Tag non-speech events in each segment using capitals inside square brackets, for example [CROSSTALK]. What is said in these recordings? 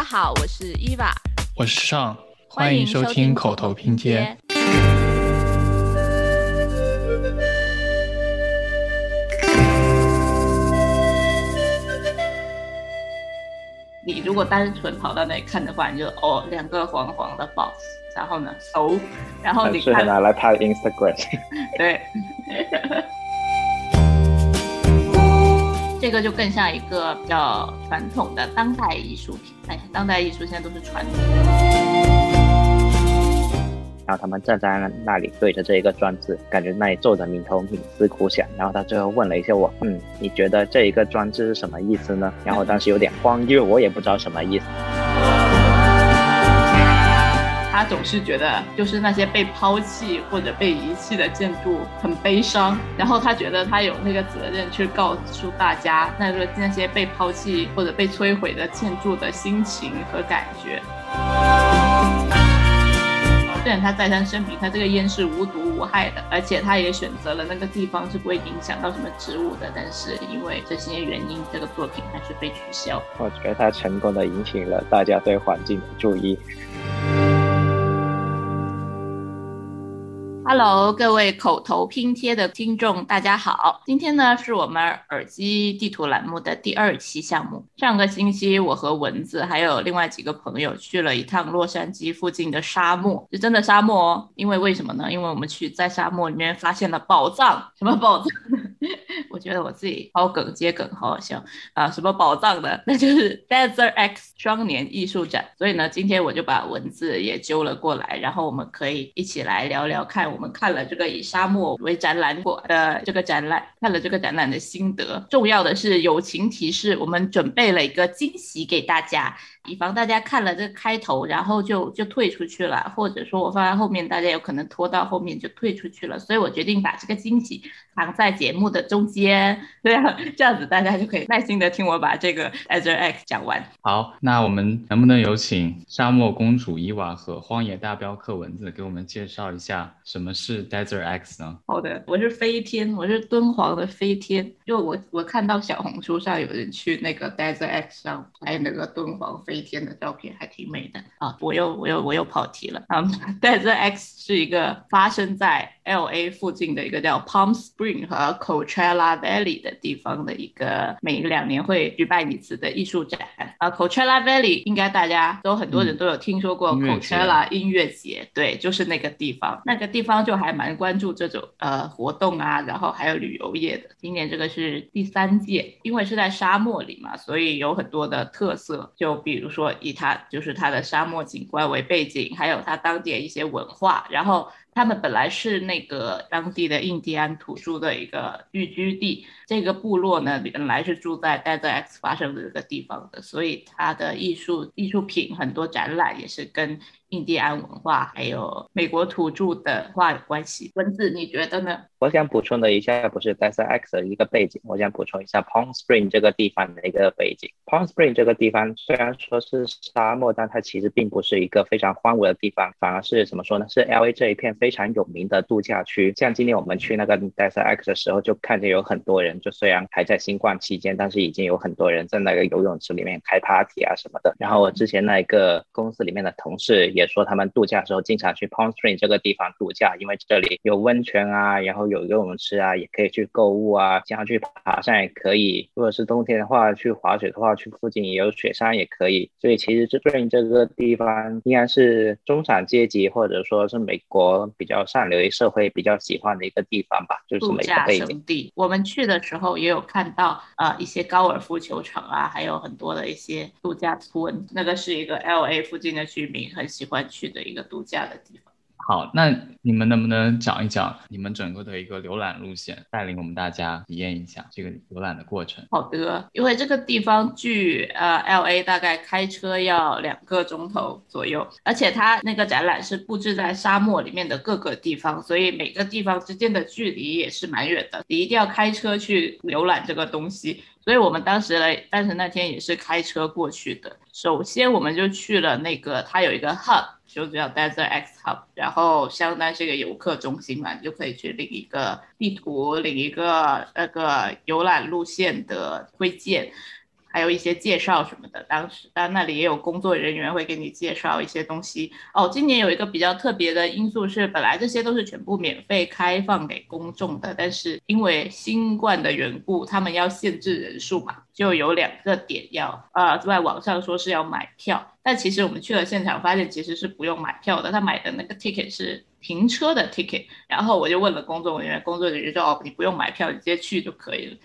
家好，我是伊娃，我是尚，欢迎收听口头拼接。你如果单纯跑到那里看的话，你就哦，两个黄黄的 box，然后呢，熟，然后你看拿来拍 Instagram，[LAUGHS] 对。这个就更像一个比较传统的当代艺术品。哎，当代艺术现在都是传统的。然后他们站在那里对着这一个装置，感觉那里坐着眉头冥思苦想。然后他最后问了一下我，嗯，你觉得这一个装置是什么意思呢？然后当时有点慌，因为我也不知道什么意思。他总是觉得，就是那些被抛弃或者被遗弃的建筑很悲伤，然后他觉得他有那个责任去告诉大家，那个那些被抛弃或者被摧毁的建筑的心情和感觉。虽然他再三声明，他这个烟是无毒无害的，而且他也选择了那个地方是不会影响到什么植物的，但是因为这些原因，这个作品还是被取消。我觉得他成功的引起了大家对环境的注意。Hello，各位口头拼贴的听众，大家好。今天呢是我们耳机地图栏目的第二期项目。上个星期，我和蚊子还有另外几个朋友去了一趟洛杉矶附近的沙漠，是真的沙漠哦。因为为什么呢？因为我们去在沙漠里面发现了宝藏。什么宝藏？[LAUGHS] 我觉得我自己抛梗接梗，好好笑啊！什么宝藏的？那就是 Desert X 双年艺术展。所以呢，今天我就把文字也揪了过来，然后我们可以一起来聊聊看。我们看了这个以沙漠为展览馆的这个展览，看了这个展览的心得。重要的是友情提示，我们准备了一个惊喜给大家。以防大家看了这个开头，然后就就退出去了，或者说我放在后面，大家有可能拖到后面就退出去了，所以我决定把这个惊喜藏在节目的中间，这样，这样子大家就可以耐心的听我把这个 Azure X 讲完。好，那我们能不能有请沙漠公主伊娃和荒野大镖客蚊子给我们介绍一下什么是 Desert X 呢？好的，我是飞天，我是敦煌的飞天，就我我看到小红书上有人去那个 Desert X 上拍那个敦煌。飞天的照片还挺美的啊！我又我又我又跑题了啊 [LAUGHS] 但是 X 是一个发生在 L A 附近的一个叫 Palm Spring 和 Coachella Valley 的地方的一个每两年会举办一次的艺术展啊。Coachella Valley 应该大家都很多人都有听说过 Coachella 音乐节，对，就是那个地方。那个地方就还蛮关注这种呃活动啊，然后还有旅游业的。今年这个是第三届，因为是在沙漠里嘛，所以有很多的特色，就比。如说，以它就是它的沙漠景观为背景，还有它当地的一些文化，然后他们本来是那个当地的印第安土著的一个聚居地，这个部落呢本来是住在 Dead X 发生的这个地方的，所以他的艺术艺术品很多展览也是跟。印第安文化还有美国土著的话有关系，文字你觉得呢？我想补充的一下，不是 d e s X 的一个背景，我想补充一下 Palm Spring 这个地方的一个背景。Palm Spring 这个地方虽然说是沙漠，但它其实并不是一个非常荒芜的地方，反而是怎么说呢？是 LA 这一片非常有名的度假区。像今天我们去那个 d e s X 的时候，就看见有很多人，就虽然还在新冠期间，但是已经有很多人在那个游泳池里面开 party 啊什么的。然后我之前那一个公司里面的同事也。也说他们度假的时候经常去 Palm Spring 这个地方度假，因为这里有温泉啊，然后有游泳池啊，也可以去购物啊，经常去爬山也可以。如果是冬天的话，去滑雪的话，去附近也有雪山也可以。所以其实这 Spring 这个地方应该是中产阶级或者说是美国比较上流社会比较喜欢的一个地方吧，就是度假胜地。我们去的时候也有看到呃一些高尔夫球场啊，还有很多的一些度假村。那个是一个 LA 附近的居民很喜欢。欢去的一个度假的地方。好，那你们能不能讲一讲你们整个的一个浏览路线，带领我们大家体验一下这个浏览的过程？好的，因为这个地方距呃 L A 大概开车要两个钟头左右，而且它那个展览是布置在沙漠里面的各个地方，所以每个地方之间的距离也是蛮远的，你一定要开车去浏览这个东西。所以我们当时来，当时那天也是开车过去的。首先我们就去了那个，它有一个 hub，就叫 Desert X Hub，然后相当于是一个游客中心嘛，你就可以去领一个地图，领一个那个游览路线的推荐。还有一些介绍什么的。当时，当然那里也有工作人员会给你介绍一些东西。哦，今年有一个比较特别的因素是，本来这些都是全部免费开放给公众的，但是因为新冠的缘故，他们要限制人数嘛，就有两个点要呃，在网上说是要买票，但其实我们去了现场发现其实是不用买票的，他买的那个 ticket 是。停车的 ticket，然后我就问了工作人员，工作人员说哦，你不用买票，你直接去就可以了。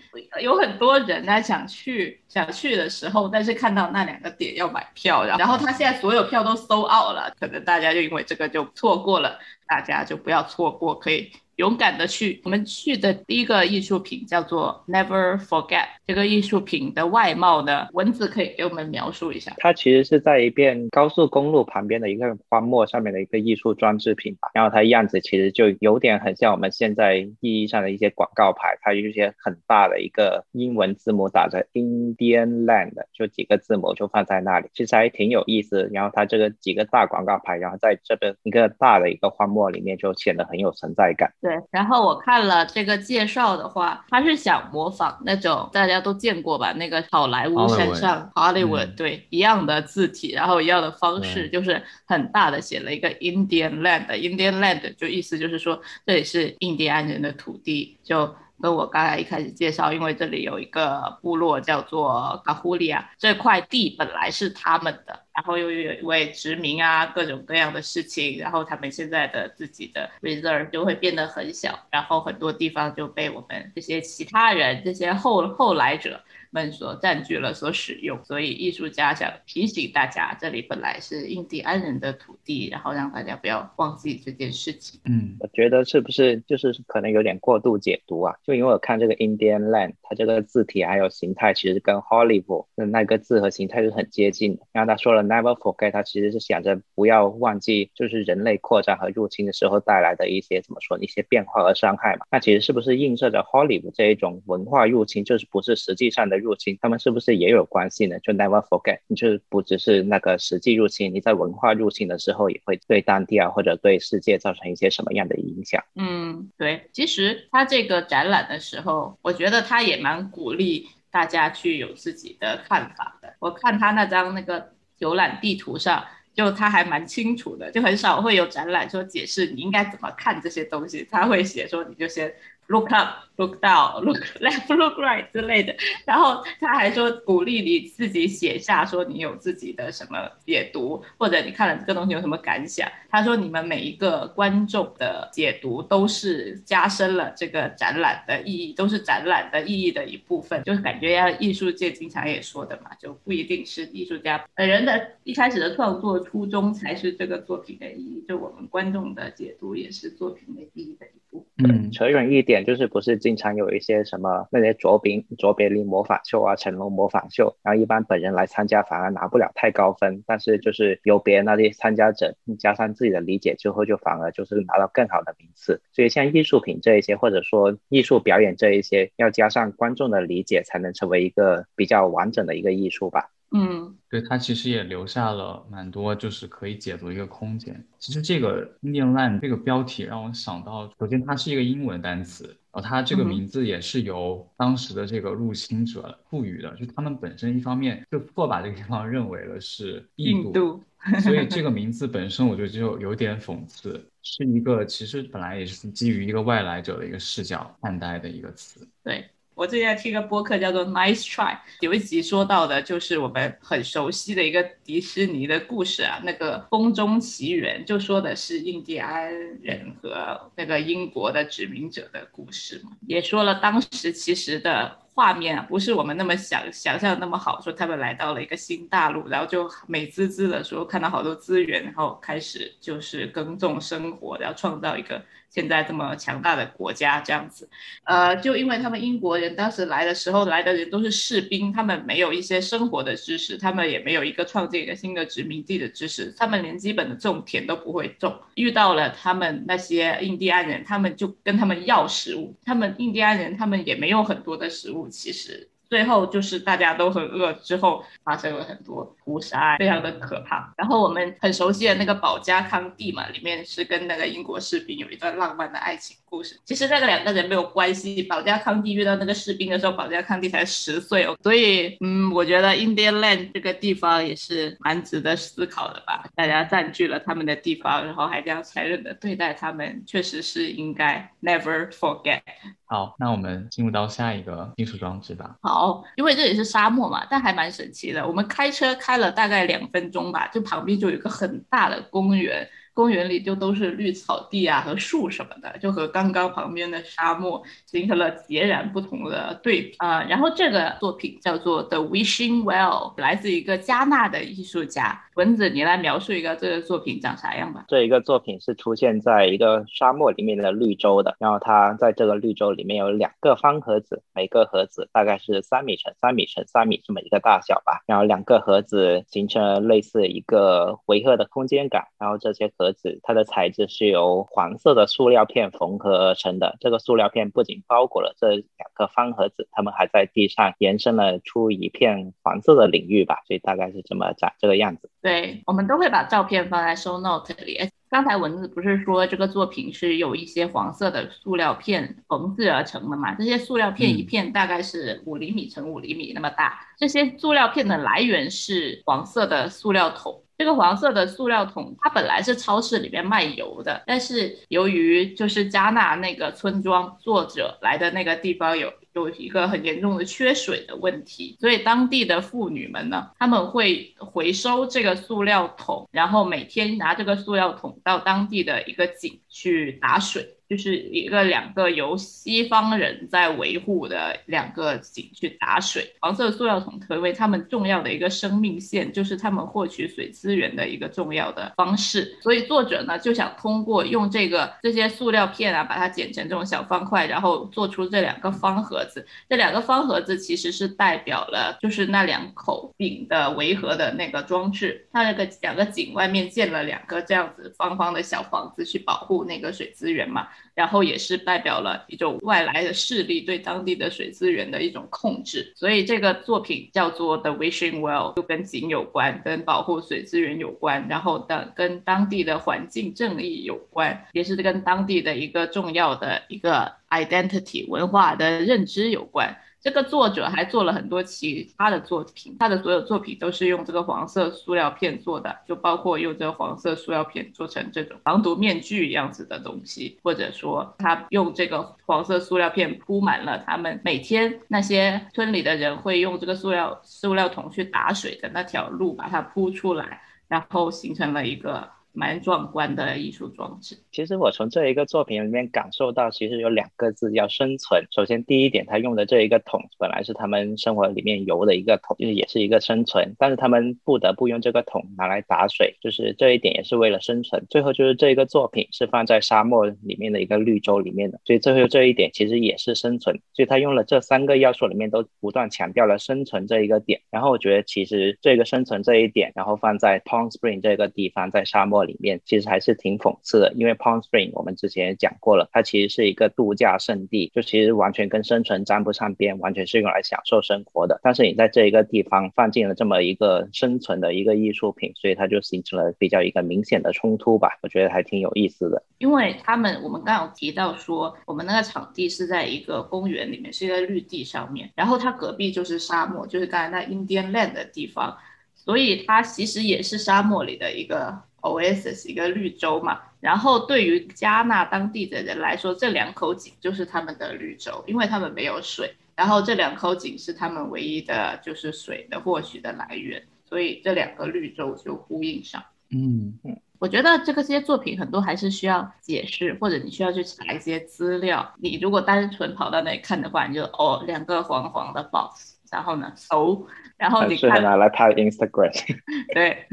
有很多人呢想去想去的时候，但是看到那两个点要买票，然后然后他现在所有票都搜 out 了，可能大家就因为这个就错过了，大家就不要错过，可以。勇敢的去，我们去的第一个艺术品叫做 Never Forget。这个艺术品的外貌呢，文字可以给我们描述一下。它其实是在一片高速公路旁边的一个荒漠上面的一个艺术装置品吧。然后它样子其实就有点很像我们现在意义上的一些广告牌，它有一些很大的一个英文字母打着 Indian Land，就几个字母就放在那里，其实还挺有意思。然后它这个几个大广告牌，然后在这个一个大的一个荒漠里面，就显得很有存在感。对，然后我看了这个介绍的话，他是想模仿那种大家都见过吧，那个好莱坞山上 Hollywood 对一样的字体，然后一样的方式，就是很大的写了一个 Indian Land，Indian Land 就意思就是说这里是印第安人的土地，就。跟我刚才一开始介绍，因为这里有一个部落叫做卡胡利亚，这块地本来是他们的，然后又有一位殖民啊，各种各样的事情，然后他们现在的自己的 reserve 就会变得很小，然后很多地方就被我们这些其他人、这些后后来者。们所占据了，所使用，所以艺术家想提醒大家，这里本来是印第安人的土地，然后让大家不要忘记这件事情。嗯，我觉得是不是就是可能有点过度解读啊？就因为我看这个 Indian Land，它这个字体还有形态，其实跟 Hollywood 的那个字和形态是很接近的。然后他说了 Never forget，他其实是想着不要忘记，就是人类扩张和入侵的时候带来的一些怎么说一些变化和伤害嘛。那其实是不是映射着 Hollywood 这一种文化入侵，就是不是实际上的？入侵，他们是不是也有关系呢？就 never forget，你就不只是那个实际入侵，你在文化入侵的时候，也会对当地啊或者对世界造成一些什么样的影响？嗯，对，其实他这个展览的时候，我觉得他也蛮鼓励大家去有自己的看法的。我看他那张那个游览地图上，就他还蛮清楚的，就很少会有展览说解释你应该怎么看这些东西，他会写说你就先。Look up, look down, look [LAUGHS] left, look right 之类的，然后他还说鼓励你自己写下，说你有自己的什么解读，或者你看了这个东西有什么感想。他说你们每一个观众的解读都是加深了这个展览的意义，都是展览的意义的一部分。就是感觉要艺术界经常也说的嘛，就不一定是艺术家本人的一开始的创作初衷才是这个作品的意义，就我们观众的解读也是作品的意义的一。嗯，扯远一点。就是不是经常有一些什么那些卓别卓别林模仿秀啊、成龙模仿秀，然后一般本人来参加反而拿不了太高分，但是就是由别人那些参加者加上自己的理解之后，就反而就是拿到更好的名次。所以像艺术品这一些，或者说艺术表演这一些，要加上观众的理解，才能成为一个比较完整的一个艺术吧。嗯，对，它其实也留下了蛮多，就是可以解读一个空间。其实这个 Indian Land 这个标题让我想到，首先它是一个英文单词，然后它这个名字也是由当时的这个入侵者赋予的，就他们本身一方面就错把这个地方认为了是 [LAUGHS] 印度，所以这个 [LAUGHS] 名字本身我觉得就有点讽刺，是一个其实本来也是基于一个外来者的一个视角看待的一个词。对。我最近在听个播客，叫做 Nice Try，有一集说到的就是我们很熟悉的一个迪士尼的故事啊，那个《风中奇缘》就说的是印第安人和那个英国的殖民者的故事嘛，也说了当时其实的。画面啊不是我们那么想想象那么好，说他们来到了一个新大陆，然后就美滋滋的说看到好多资源，然后开始就是耕种生活，然后创造一个现在这么强大的国家这样子。呃，就因为他们英国人当时来的时候来的人都是士兵，他们没有一些生活的知识，他们也没有一个创建一个新的殖民地的知识，他们连基本的种田都不会种。遇到了他们那些印第安人，他们就跟他们要食物，他们印第安人他们也没有很多的食物。其实最后就是大家都很饿，之后发生了很多屠杀，非常的可怕。然后我们很熟悉的那个保加康帝嘛，里面是跟那个英国士兵有一段浪漫的爱情故事。其实那个两个人没有关系。保加康帝遇到那个士兵的时候，保加康帝才十岁哦。所以，嗯，我觉得 Indian Land 这个地方也是蛮值得思考的吧。大家占据了他们的地方，然后还这样残忍的对待他们，确实是应该 never forget。好，那我们进入到下一个艺术装置吧。好，因为这里是沙漠嘛，但还蛮神奇的。我们开车开了大概两分钟吧，就旁边就有一个很大的公园。公园里就都是绿草地啊和树什么的，就和刚刚旁边的沙漠形成了截然不同的对比啊。然后这个作品叫做 The Wishing Well，来自一个加纳的艺术家。蚊子，你来描述一个这个作品长啥样吧？这一个作品是出现在一个沙漠里面的绿洲的，然后它在这个绿洲里面有两个方盒子，每个盒子大概是三米乘三米乘三米这么一个大小吧。然后两个盒子形成了类似一个回合的空间感，然后这些。盒子，它的材质是由黄色的塑料片缝合而成的。这个塑料片不仅包裹了这两个方盒子，它们还在地上延伸了出一片黄色的领域吧。所以大概是这么长这个样子。对，我们都会把照片放在 show note 里。刚才文字不是说这个作品是有一些黄色的塑料片缝制而成的嘛？这些塑料片一片大概是五厘米乘五厘米那么大。这些塑料片的来源是黄色的塑料桶。这个黄色的塑料桶，它本来是超市里面卖油的，但是由于就是加纳那个村庄作者来的那个地方有有一个很严重的缺水的问题，所以当地的妇女们呢，他们会回收这个塑料桶，然后每天拿这个塑料桶到当地的一个井去打水。就是一个两个由西方人在维护的两个井去打水，黄色塑料桶成为他们重要的一个生命线，就是他们获取水资源的一个重要的方式。所以作者呢就想通过用这个这些塑料片啊，把它剪成这种小方块，然后做出这两个方盒子。这两个方盒子其实是代表了就是那两口井的围合的那个装置。它那个两个井外面建了两个这样子方方的小房子去保护那个水资源嘛。然后也是代表了一种外来的势力对当地的水资源的一种控制，所以这个作品叫做 The Wishing Well，就跟井有关，跟保护水资源有关，然后的跟当地的环境正义有关，也是跟当地的一个重要的一个 identity 文化的认知有关。这个作者还做了很多其他的作品，他的所有作品都是用这个黄色塑料片做的，就包括用这个黄色塑料片做成这种防毒面具样子的东西，或者说他用这个黄色塑料片铺满了他们每天那些村里的人会用这个塑料塑料桶去打水的那条路，把它铺出来，然后形成了一个。蛮壮观的艺术装置。其实我从这一个作品里面感受到，其实有两个字叫生存。首先，第一点，他用的这一个桶本来是他们生活里面油的一个桶，就是也是一个生存。但是他们不得不用这个桶拿来打水，就是这一点也是为了生存。最后就是这一个作品是放在沙漠里面的一个绿洲里面的，所以最后这一点其实也是生存。所以他用了这三个要素里面都不断强调了生存这一个点。然后我觉得其实这个生存这一点，然后放在 Palm Spring 这个地方，在沙漠。里面其实还是挺讽刺的，因为 Palm Spring 我们之前也讲过了，它其实是一个度假胜地，就其实完全跟生存沾不上边，完全是用来享受生活的。但是你在这一个地方放进了这么一个生存的一个艺术品，所以它就形成了比较一个明显的冲突吧。我觉得还挺有意思的，因为他们我们刚刚有提到说，我们那个场地是在一个公园里面，是一个绿地上面，然后它隔壁就是沙漠，就是刚才那 Indian Land 的地方，所以它其实也是沙漠里的一个。Oasis 一个绿洲嘛，然后对于加纳当地的人来说，这两口井就是他们的绿洲，因为他们没有水，然后这两口井是他们唯一的就是水的获取的来源，所以这两个绿洲就呼应上。嗯嗯，我觉得这个这些作品很多还是需要解释，或者你需要去查一些资料。你如果单纯跑到那里看的话，你就哦两个黄黄的 box，然后呢搜。然后你看拿来拍 Instagram，[LAUGHS] 对，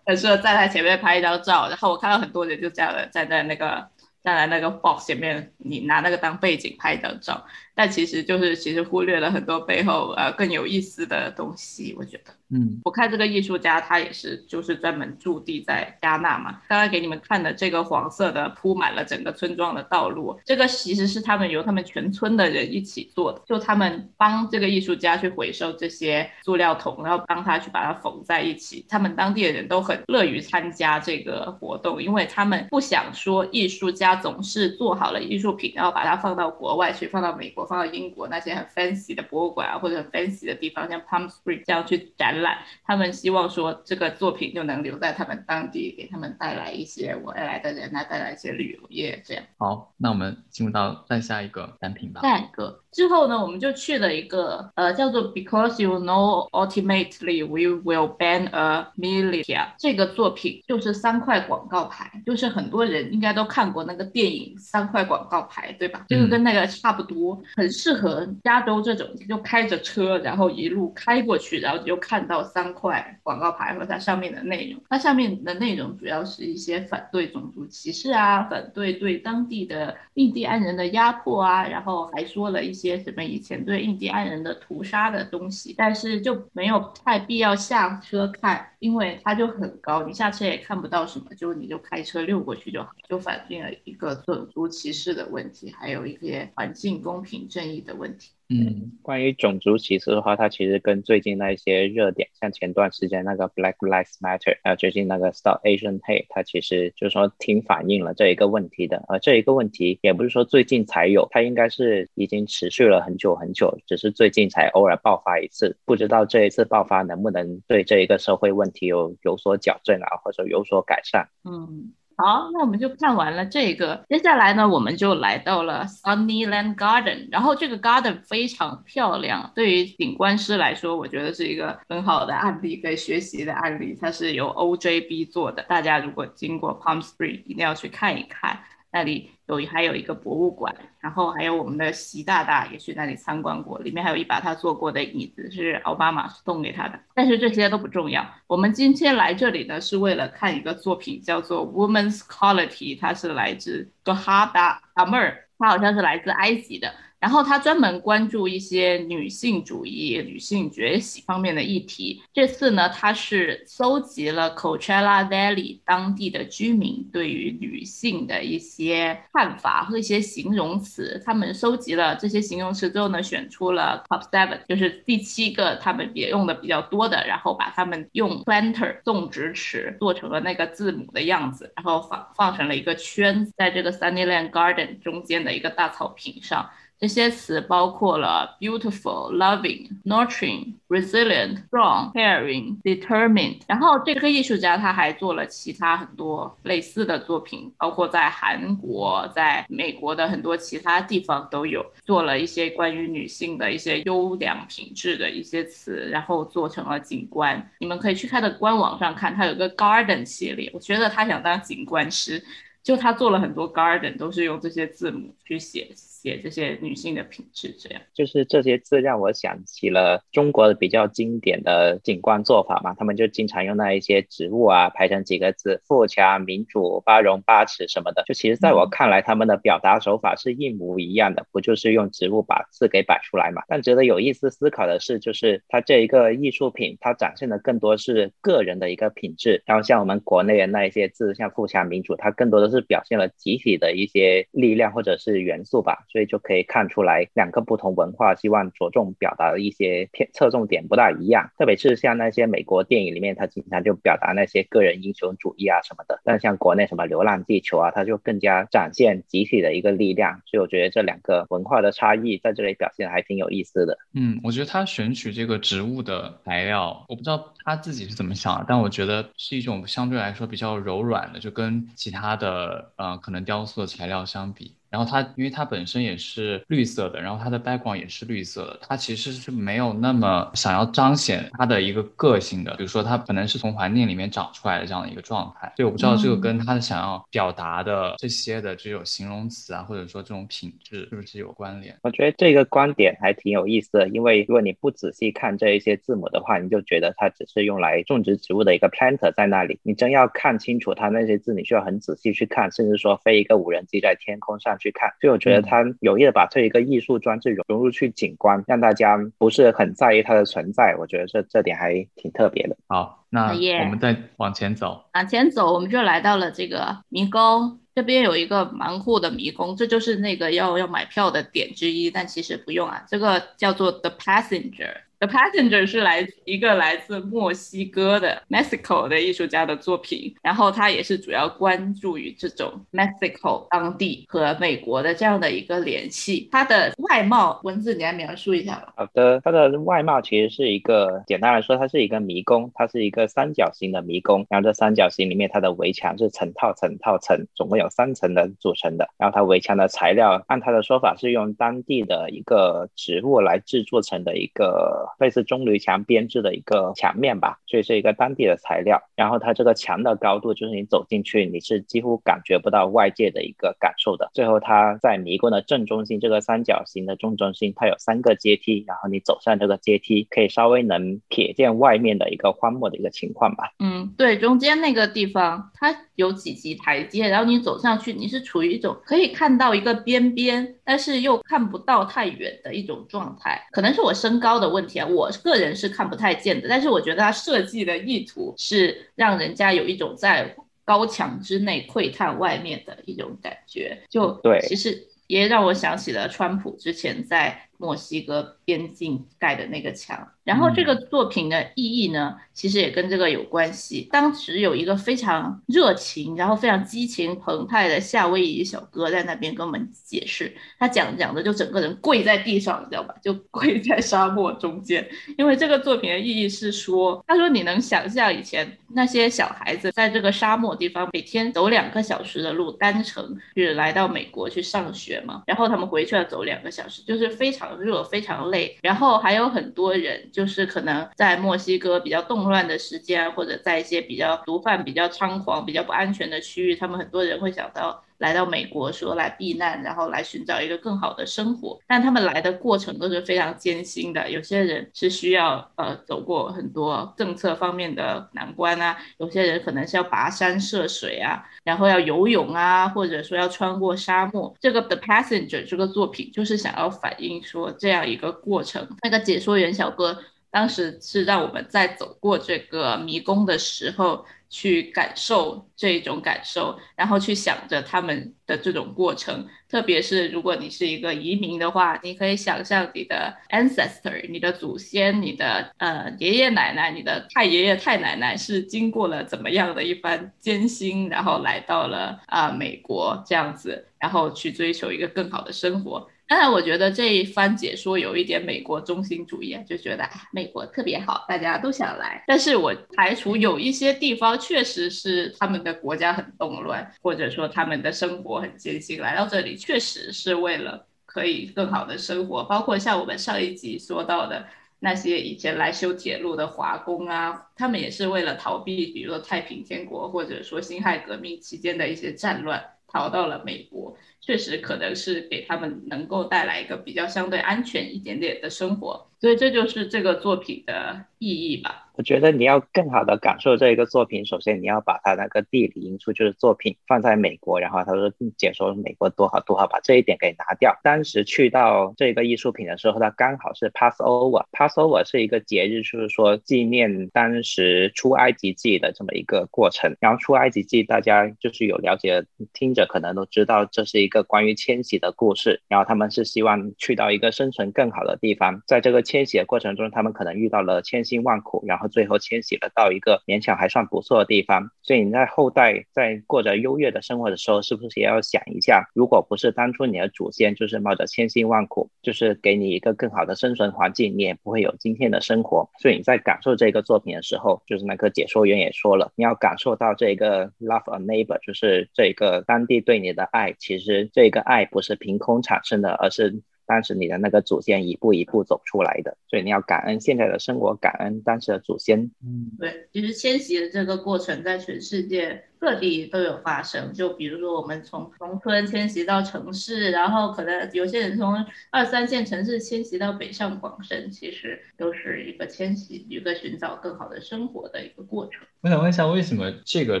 很适合站在前面拍一张照。然后我看到很多人就这样的站在那个站在那个 box 前面，你拿那个当背景拍一张照。但其实就是其实忽略了很多背后呃更有意思的东西，我觉得，嗯，我看这个艺术家他也是就是专门驻地在加纳嘛。刚刚给你们看的这个黄色的铺满了整个村庄的道路，这个其实是他们由他们全村的人一起做的，就他们帮这个艺术家去回收这些塑料桶，然后帮他去把它缝在一起。他们当地的人都很乐于参加这个活动，因为他们不想说艺术家总是做好了艺术品，然后把它放到国外去，放到美国。放到英国那些很 fancy 的博物馆啊，或者很 fancy 的地方，像 Palm Springs 这样去展览，他们希望说这个作品就能留在他们当地，给他们带来一些外来的人啊，带来一些旅游业这样。好，那我们进入到再下一个单品吧。下一个之后呢，我们就去了一个呃叫做 Because You Know Ultimately We Will Ban a Militia 这个作品，就是三块广告牌，就是很多人应该都看过那个电影三块广告牌，对吧？这个跟那个差不多。很适合加州这种，就开着车，然后一路开过去，然后就看到三块广告牌和它上面的内容。它上面的内容主要是一些反对种族歧视啊，反对对当地的印第安人的压迫啊，然后还说了一些些什么以前对印第安人的屠杀的东西。但是就没有太必要下车看，因为它就很高，你下车也看不到什么，就你就开车溜过去就好，就反映了一个种族歧视的问题，还有一些环境公平。正义的问题。嗯，关于种族歧视的话，它其实跟最近那一些热点，像前段时间那个 Black Lives Matter，还有最近那个 Stop Asian Hate，它其实就是说挺反映了这一个问题的。而这一个问题也不是说最近才有，它应该是已经持续了很久很久，只是最近才偶尔爆发一次。不知道这一次爆发能不能对这一个社会问题有有所矫正啊，或者有所改善？嗯。好，那我们就看完了这个。接下来呢，我们就来到了 Sunnyland Garden。然后这个 garden 非常漂亮，对于景观师来说，我觉得是一个很好的案例，可以学习的案例。它是由 OJB 做的，大家如果经过 Palm Springs，一定要去看一看。那里有还有一个博物馆，然后还有我们的习大大也去那里参观过，里面还有一把他坐过的椅子，是奥巴马送给他的。但是这些都不重要，我们今天来这里呢，是为了看一个作品，叫做 Woman's Quality，它是来自格哈达阿妹儿，它好像是来自埃及的。然后他专门关注一些女性主义、女性崛起方面的议题。这次呢，他是搜集了 Coachella Valley 当地的居民对于女性的一些看法和一些形容词。他们收集了这些形容词之后呢，选出了 Top Seven，就是第七个他们也用的比较多的，然后把他们用 planter 种植池做成了那个字母的样子，然后放放成了一个圈，在这个 Sunnyland Garden 中间的一个大草坪上。这些词包括了 beautiful、loving、nurturing、resilient、strong、caring、determined。然后这个艺术家他还做了其他很多类似的作品，包括在韩国、在美国的很多其他地方都有做了一些关于女性的一些优良品质的一些词，然后做成了景观。你们可以去他的官网上看，他有个 garden 系列。我觉得他想当景观师，就他做了很多 garden，都是用这些字母去写。写这些女性的品质，这样就是这些字让我想起了中国的比较经典的景观做法嘛，他们就经常用那一些植物啊排成几个字，富强、民主、八荣、八耻什么的。就其实在我看来，他们的表达手法是一模一样的，不就是用植物把字给摆出来嘛？但值得有意思思考的是，就是它这一个艺术品，它展现的更多是个人的一个品质。然后像我们国内的那一些字，像富强、民主，它更多的是表现了集体的一些力量或者是元素吧。所以就可以看出来，两个不同文化希望着重表达的一些偏侧重点不大一样。特别是像那些美国电影里面，它经常就表达那些个人英雄主义啊什么的。但像国内什么《流浪地球》啊，它就更加展现集体的一个力量。所以我觉得这两个文化的差异在这里表现还挺有意思的。嗯，我觉得他选取这个植物的材料，我不知道他自己是怎么想的，但我觉得是一种相对来说比较柔软的，就跟其他的呃可能雕塑的材料相比。然后它因为它本身也是绿色的，然后它的 background 也是绿色的，它其实是没有那么想要彰显它的一个个性的。比如说它可能是从环境里面长出来的这样的一个状态，所以我不知道这个跟它的想要表达的这些的这种形容词啊，或者说这种品质是不是有关联？我觉得这个观点还挺有意思的，因为如果你不仔细看这一些字母的话，你就觉得它只是用来种植植物的一个 planter 在那里。你真要看清楚它那些字，你需要很仔细去看，甚至说飞一个无人机在天空上去看。所以我觉得他有意的把这一个艺术装置融融入去景观，让大家不是很在意它的存在。我觉得这这点还挺特别的。好，那我们再往前走，往前走，我们就来到了这个迷宫。这边有一个蛮酷的迷宫，这就是那个要要买票的点之一，但其实不用啊，这个叫做 The Passenger。The Passenger 是来一个来自墨西哥的 Mexico 的艺术家的作品，然后他也是主要关注于这种 Mexico 当地和美国的这样的一个联系。它的外貌文字你来描述一下吧。好的，它的外貌其实是一个简单来说，它是一个迷宫，它是一个三角形的迷宫。然后这三角形里面，它的围墙是成套成套层，总共有三层的组成的。然后它围墙的材料，按他的说法是用当地的一个植物来制作成的一个。类似棕榈墙编制的一个墙面吧，所以是一个当地的材料。然后它这个墙的高度，就是你走进去，你是几乎感觉不到外界的一个感受的。最后它在迷宫的正中心，这个三角形的正中心，它有三个阶梯，然后你走上这个阶梯，可以稍微能瞥见外面的一个荒漠的一个情况吧。嗯，对，中间那个地方它有几级台阶，然后你走上去，你是处于一种可以看到一个边边，但是又看不到太远的一种状态。可能是我身高的问题啊。我个人是看不太见的，但是我觉得它设计的意图是让人家有一种在高墙之内窥探外面的一种感觉，就对，其实也让我想起了川普之前在墨西哥边境盖的那个墙。然后这个作品的意义呢，其实也跟这个有关系。当时有一个非常热情，然后非常激情澎湃的夏威夷小哥在那边跟我们解释，他讲讲的就整个人跪在地上，你知道吧？就跪在沙漠中间。因为这个作品的意义是说，他说你能想象以前那些小孩子在这个沙漠地方每天走两个小时的路单程，是来到美国去上学嘛？然后他们回去要走两个小时，就是非常热、非常累。然后还有很多人。就是可能在墨西哥比较动乱的时间，或者在一些比较毒贩比较猖狂、比较不安全的区域，他们很多人会想到来到美国说来避难，然后来寻找一个更好的生活。但他们来的过程都是非常艰辛的，有些人是需要呃走过很多政策方面的难关啊，有些人可能是要跋山涉水啊，然后要游泳啊，或者说要穿过沙漠。这个 The Passenger 这个作品就是想要反映说这样一个过程。那个解说员小哥。当时是让我们在走过这个迷宫的时候去感受这种感受，然后去想着他们的这种过程。特别是如果你是一个移民的话，你可以想象你的 ancestor、你的祖先、你的呃爷爷奶奶、你的太爷爷太奶奶是经过了怎么样的一番艰辛，然后来到了啊美国这样子，然后去追求一个更好的生活。当然，我觉得这一番解说有一点美国中心主义啊，就觉得美国特别好，大家都想来。但是我排除有一些地方确实是他们的国家很动乱，或者说他们的生活很艰辛，来到这里确实是为了可以更好的生活。包括像我们上一集说到的那些以前来修铁路的华工啊，他们也是为了逃避，比如说太平天国或者说辛亥革命期间的一些战乱，逃到了美国。确实可能是给他们能够带来一个比较相对安全一点点的生活，所以这就是这个作品的意义吧。我觉得你要更好的感受这一个作品，首先你要把它那个地理因素，就是作品放在美国，然后他说解说美国多好多好，把这一点给拿掉。当时去到这个艺术品的时候，它刚好是 Passover，Passover 是一个节日，就是说纪念当时出埃及记的这么一个过程。然后出埃及记，大家就是有了解听着可能都知道，这是一一个关于迁徙的故事。然后他们是希望去到一个生存更好的地方，在这个迁徙的过程中，他们可能遇到了千辛万苦，然后。最后迁徙了到一个勉强还算不错的地方，所以你在后代在过着优越的生活的时候，是不是也要想一下，如果不是当初你的祖先就是冒着千辛万苦，就是给你一个更好的生存环境，你也不会有今天的生活。所以你在感受这个作品的时候，就是那个解说员也说了，你要感受到这个 love a neighbor，就是这个当地对你的爱，其实是这个爱不是凭空产生的，而是。当时你的那个祖先一步一步走出来的，所以你要感恩现在的生活，感恩当时的祖先。嗯，对，其实迁徙的这个过程在全世界各地都有发生。就比如说我们从农村迁徙到城市，然后可能有些人从二三线城市迁徙到北上广深，其实都是一个迁徙，一个寻找更好的生活的一个过程。我想问一下，为什么这个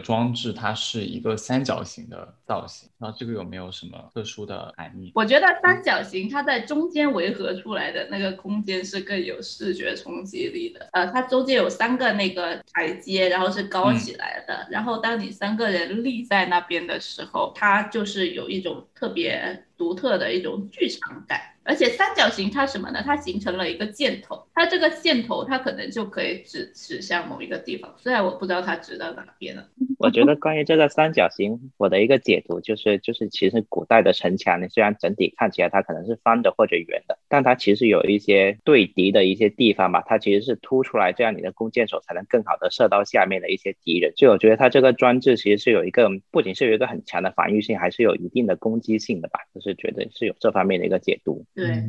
装置它是一个三角形的造型？那这个有没有什么特殊的含义？我觉得三角形它在中间围合出来的那个空间是更有视觉冲击力的。呃，它中间有三个那个台阶，然后是高起来的。然后当你三个人立在那边的时候，它就是有一种特别独特的一种剧场感。而且三角形它什么呢？它形成了一个箭头，它这个箭头它可能就可以指指向某一个地方，虽然我不知道它指到哪边了。我觉得关于这个三角形，我的一个解读就是，就是其实古代的城墙，你虽然整体看起来它可能是方的或者圆的，但它其实有一些对敌的一些地方嘛，它其实是凸出来，这样你的弓箭手才能更好的射到下面的一些敌人。所以我觉得它这个装置其实是有一个，不仅是有一个很强的防御性，还是有一定的攻击性的吧，就是觉得是有这方面的一个解读。对，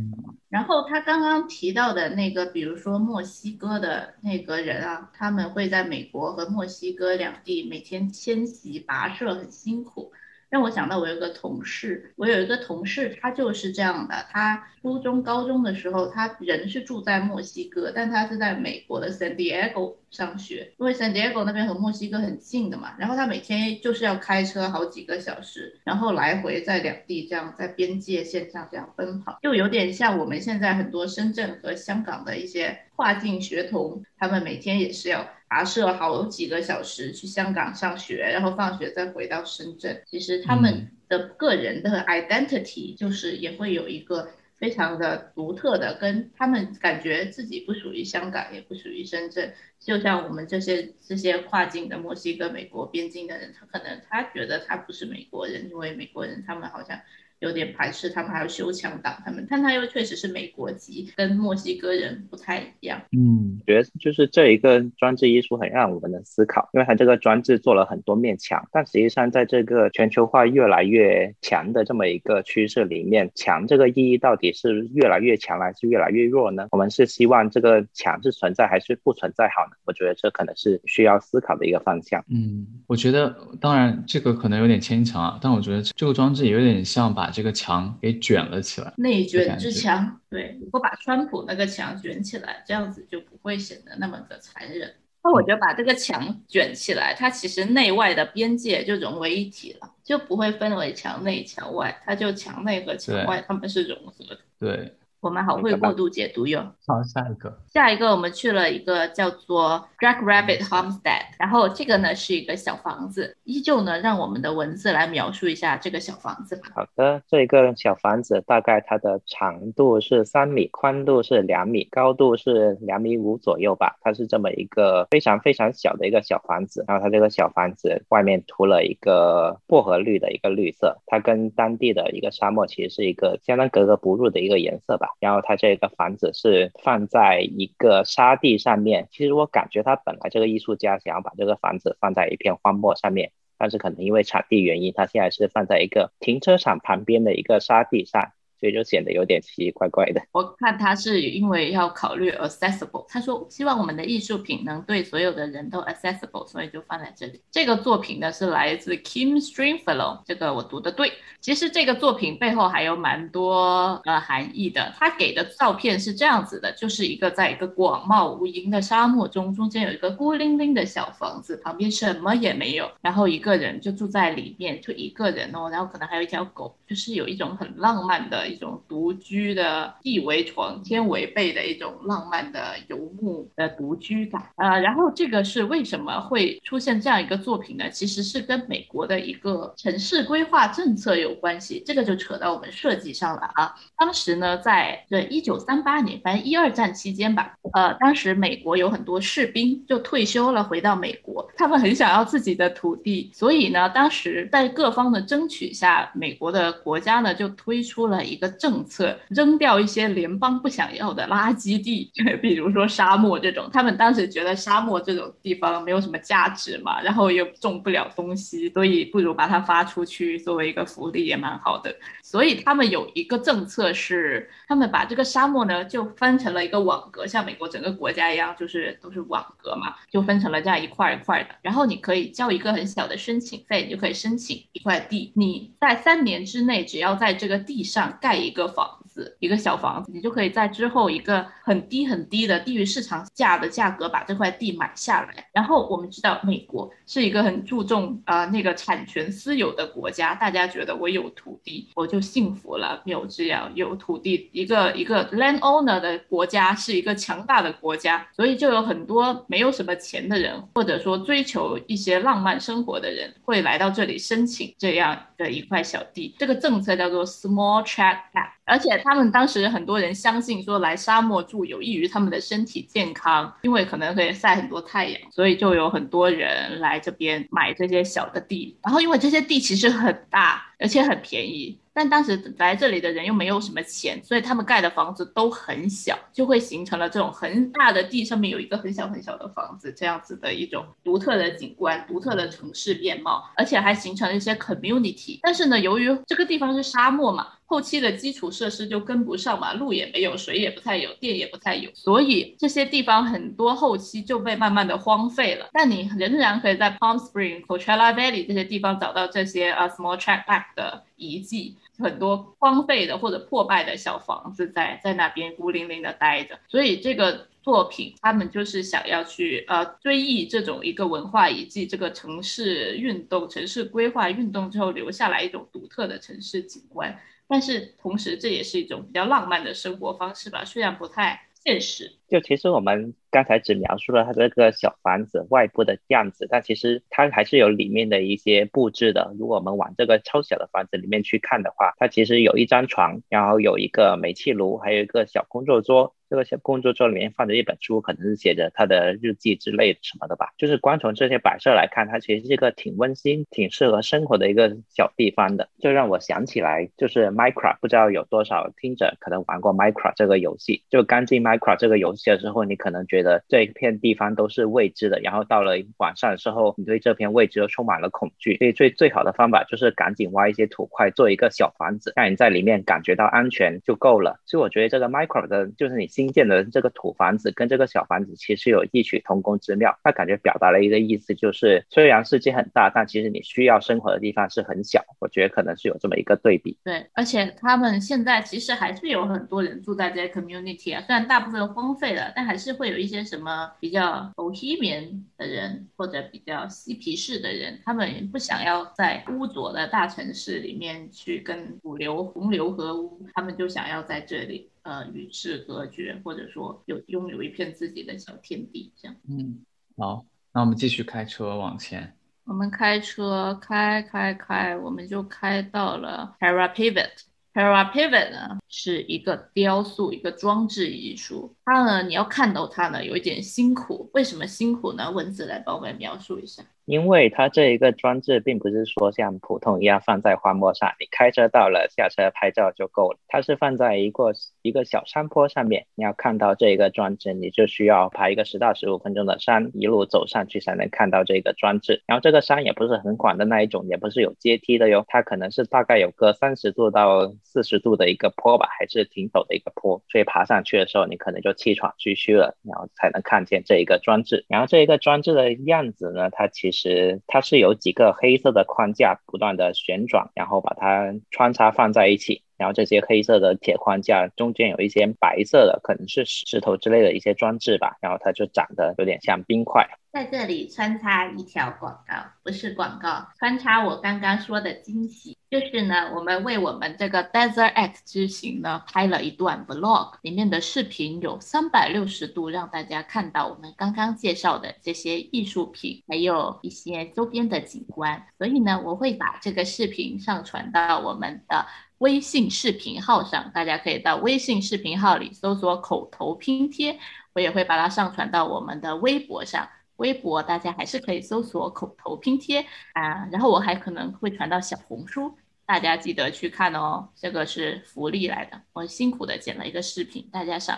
然后他刚刚提到的那个，比如说墨西哥的那个人啊，他们会在美国和墨西哥两地每天迁徙跋涉，很辛苦。让我想到我有个同事，我有一个同事，他就是这样的。他初中、高中的时候，他人是住在墨西哥，但他是在美国的 San Diego 上学，因为 San Diego 那边和墨西哥很近的嘛。然后他每天就是要开车好几个小时，然后来回在两地这样在边界线上这样奔跑，就有点像我们现在很多深圳和香港的一些跨境学童，他们每天也是要。跋涉好几个小时去香港上学，然后放学再回到深圳。其实他们的个人的 identity 就是也会有一个非常的独特的，跟他们感觉自己不属于香港，也不属于深圳。就像我们这些这些跨境的墨西哥、美国边境的人，他可能他觉得他不是美国人，因为美国人他们好像。有点排斥他们，还有修墙党他们，但他又确实是美国籍，跟墨西哥人不太一样。嗯，觉得就是这一个装置艺术很让我们的思考，因为它这个装置做了很多面墙，但实际上在这个全球化越来越强的这么一个趋势里面，墙这个意义到底是越来越强还是越来越弱呢？我们是希望这个墙是存在还是不存在好呢？我觉得这可能是需要思考的一个方向。嗯，我觉得当然这个可能有点牵强啊，但我觉得这个装置也有点像把。这个墙给卷了起来，内卷之墙。对，如果把川普那个墙卷起来，这样子就不会显得那么的残忍。那我觉得把这个墙卷起来，它其实内外的边界就融为一体了，就不会分为墙内墙外，它就墙内和墙外它们是融合的。对。我们好会过度解读哟。好，下一个，下一个我们去了一个叫做 Jack Rabbit Homestead，然后这个呢是一个小房子，依旧呢让我们的文字来描述一下这个小房子吧。好的，这个小房子大概它的长度是三米，宽度是两米，高度是两米五左右吧。它是这么一个非常非常小的一个小房子，然后它这个小房子外面涂了一个薄荷绿的一个绿色，它跟当地的一个沙漠其实是一个相当格格不入的一个颜色吧。然后它这个房子是放在一个沙地上面，其实我感觉他本来这个艺术家想要把这个房子放在一片荒漠上面，但是可能因为场地原因，他现在是放在一个停车场旁边的一个沙地上。所以就显得有点奇奇怪怪的。我看他是因为要考虑 accessible，他说希望我们的艺术品能对所有的人都 accessible，所以就放在这里。这个作品呢是来自 Kim Stringfellow，这个我读的对。其实这个作品背后还有蛮多呃含义的。他给的照片是这样子的，就是一个在一个广袤无垠的沙漠中，中间有一个孤零零的小房子，旁边什么也没有，然后一个人就住在里面，就一个人哦，然后可能还有一条狗，就是有一种很浪漫的。一种独居的地为床天为被的一种浪漫的游牧的独居感呃，然后这个是为什么会出现这样一个作品呢？其实是跟美国的一个城市规划政策有关系，这个就扯到我们设计上了啊。当时呢，在这一九三八年，反正一二战期间吧，呃，当时美国有很多士兵就退休了，回到美国，他们很想要自己的土地，所以呢，当时在各方的争取下，美国的国家呢就推出了一。个政策，扔掉一些联邦不想要的垃圾地，[LAUGHS] 比如说沙漠这种。他们当时觉得沙漠这种地方没有什么价值嘛，然后又种不了东西，所以不如把它发出去，作为一个福利也蛮好的。所以他们有一个政策是，他们把这个沙漠呢就分成了一个网格，像美国整个国家一样，就是都是网格嘛，就分成了这样一块一块的。然后你可以交一个很小的申请费，你就可以申请一块地。你在三年之内，只要在这个地上盖一个房子，一个小房子，你就可以在之后一个很低很低的低于市场价的价格把这块地买下来。然后我们知道，美国是一个很注重啊那个产权私有的国家，大家觉得我有土地我就幸福了，没有这样有土地，一个一个 land owner 的国家是一个强大的国家，所以就有很多没有什么钱的人，或者说追求一些浪漫生活的人，会来到这里申请这样的一块小地。这个政策叫做 Small Tract Act，而且他们当时很多人相信说来沙漠住有益于他们的身体健康，因为可能可以晒很多太阳，所以就有很多人来这边买这些小的地。然后因为这些地其实很大，而且很便宜。但当时来这里的人又没有什么钱，所以他们盖的房子都很小，就会形成了这种很大的地上面有一个很小很小的房子，这样子的一种独特的景观、独特的城市面貌，而且还形成了一些 community。但是呢，由于这个地方是沙漠嘛，后期的基础设施就跟不上嘛，路也没有，水也不太有，电也不太有，所以这些地方很多后期就被慢慢的荒废了。但你仍然可以在 Palm Springs、Coachella Valley 这些地方找到这些呃 small trackback 的遗迹。很多荒废的或者破败的小房子在在那边孤零零的待着，所以这个作品他们就是想要去呃追忆这种一个文化遗迹，这个城市运动、城市规划运动之后留下来一种独特的城市景观，但是同时这也是一种比较浪漫的生活方式吧，虽然不太现实。就其实我们刚才只描述了它这个小房子外部的样子，但其实它还是有里面的一些布置的。如果我们往这个超小的房子里面去看的话，它其实有一张床，然后有一个煤气炉，还有一个小工作桌。这个小工作桌里面放着一本书，可能是写着他的日记之类的什么的吧。就是光从这些摆设来看，它其实是一个挺温馨、挺适合生活的一个小地方的。就让我想起来，就是 Minecraft，不知道有多少听者可能玩过 Minecraft 这个游戏。就刚进 Minecraft 这个游戏的时候，你可能觉得这一片地方都是未知的，然后到了晚上的时候，你对这片未知又充满了恐惧。所以最最好的方法就是赶紧挖一些土块，做一个小房子，让你在里面感觉到安全就够了。所以我觉得这个 Minecraft 的就是你心新建的这个土房子跟这个小房子其实有异曲同工之妙。它感觉表达了一个意思，就是虽然世界很大，但其实你需要生活的地方是很小。我觉得可能是有这么一个对比。对，而且他们现在其实还是有很多人住在这些 community 啊，虽然大部分荒废了，但还是会有一些什么比较欧裔民的人或者比较嬉皮士的人，他们不想要在污浊的大城市里面去跟主流洪流合污，他们就想要在这里。呃，与世隔绝，或者说有拥有一片自己的小天地，这样。嗯，好，那我们继续开车往前。我们开车开开开，我们就开到了 Parapivot。Parapivot 呢是一个雕塑，一个装置艺术。它呢，你要看到它呢，有一点辛苦。为什么辛苦呢？文字来帮我们描述一下。因为它这一个装置并不是说像普通一样放在荒漠上，你开车到了下车拍照就够了。它是放在一个一个小山坡上面，你要看到这个装置，你就需要爬一个十到十五分钟的山，一路走上去才能看到这个装置。然后这个山也不是很广的那一种，也不是有阶梯的哟，它可能是大概有个三十度到四十度的一个坡吧，还是挺陡的一个坡，所以爬上去的时候你可能就气喘吁吁了，然后才能看见这一个装置。然后这一个装置的样子呢，它其实它是有几个黑色的框架不断的旋转，然后把它穿插放在一起，然后这些黑色的铁框架中间有一些白色的，可能是石头之类的一些装置吧，然后它就长得有点像冰块。在这里穿插一条广告，不是广告，穿插我刚刚说的惊喜，就是呢，我们为我们这个 Desert X 之行呢拍了一段 Vlog，里面的视频有三百六十度让大家看到我们刚刚介绍的这些艺术品，还有一些周边的景观。所以呢，我会把这个视频上传到我们的微信视频号上，大家可以到微信视频号里搜索“口头拼贴”，我也会把它上传到我们的微博上。微博大家还是可以搜索“口头拼贴”啊，然后我还可能会传到小红书，大家记得去看哦，这个是福利来的，我辛苦的剪了一个视频，大家上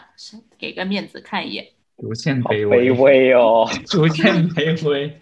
给个面子看一眼。逐渐卑微，卑微哦，逐渐卑微。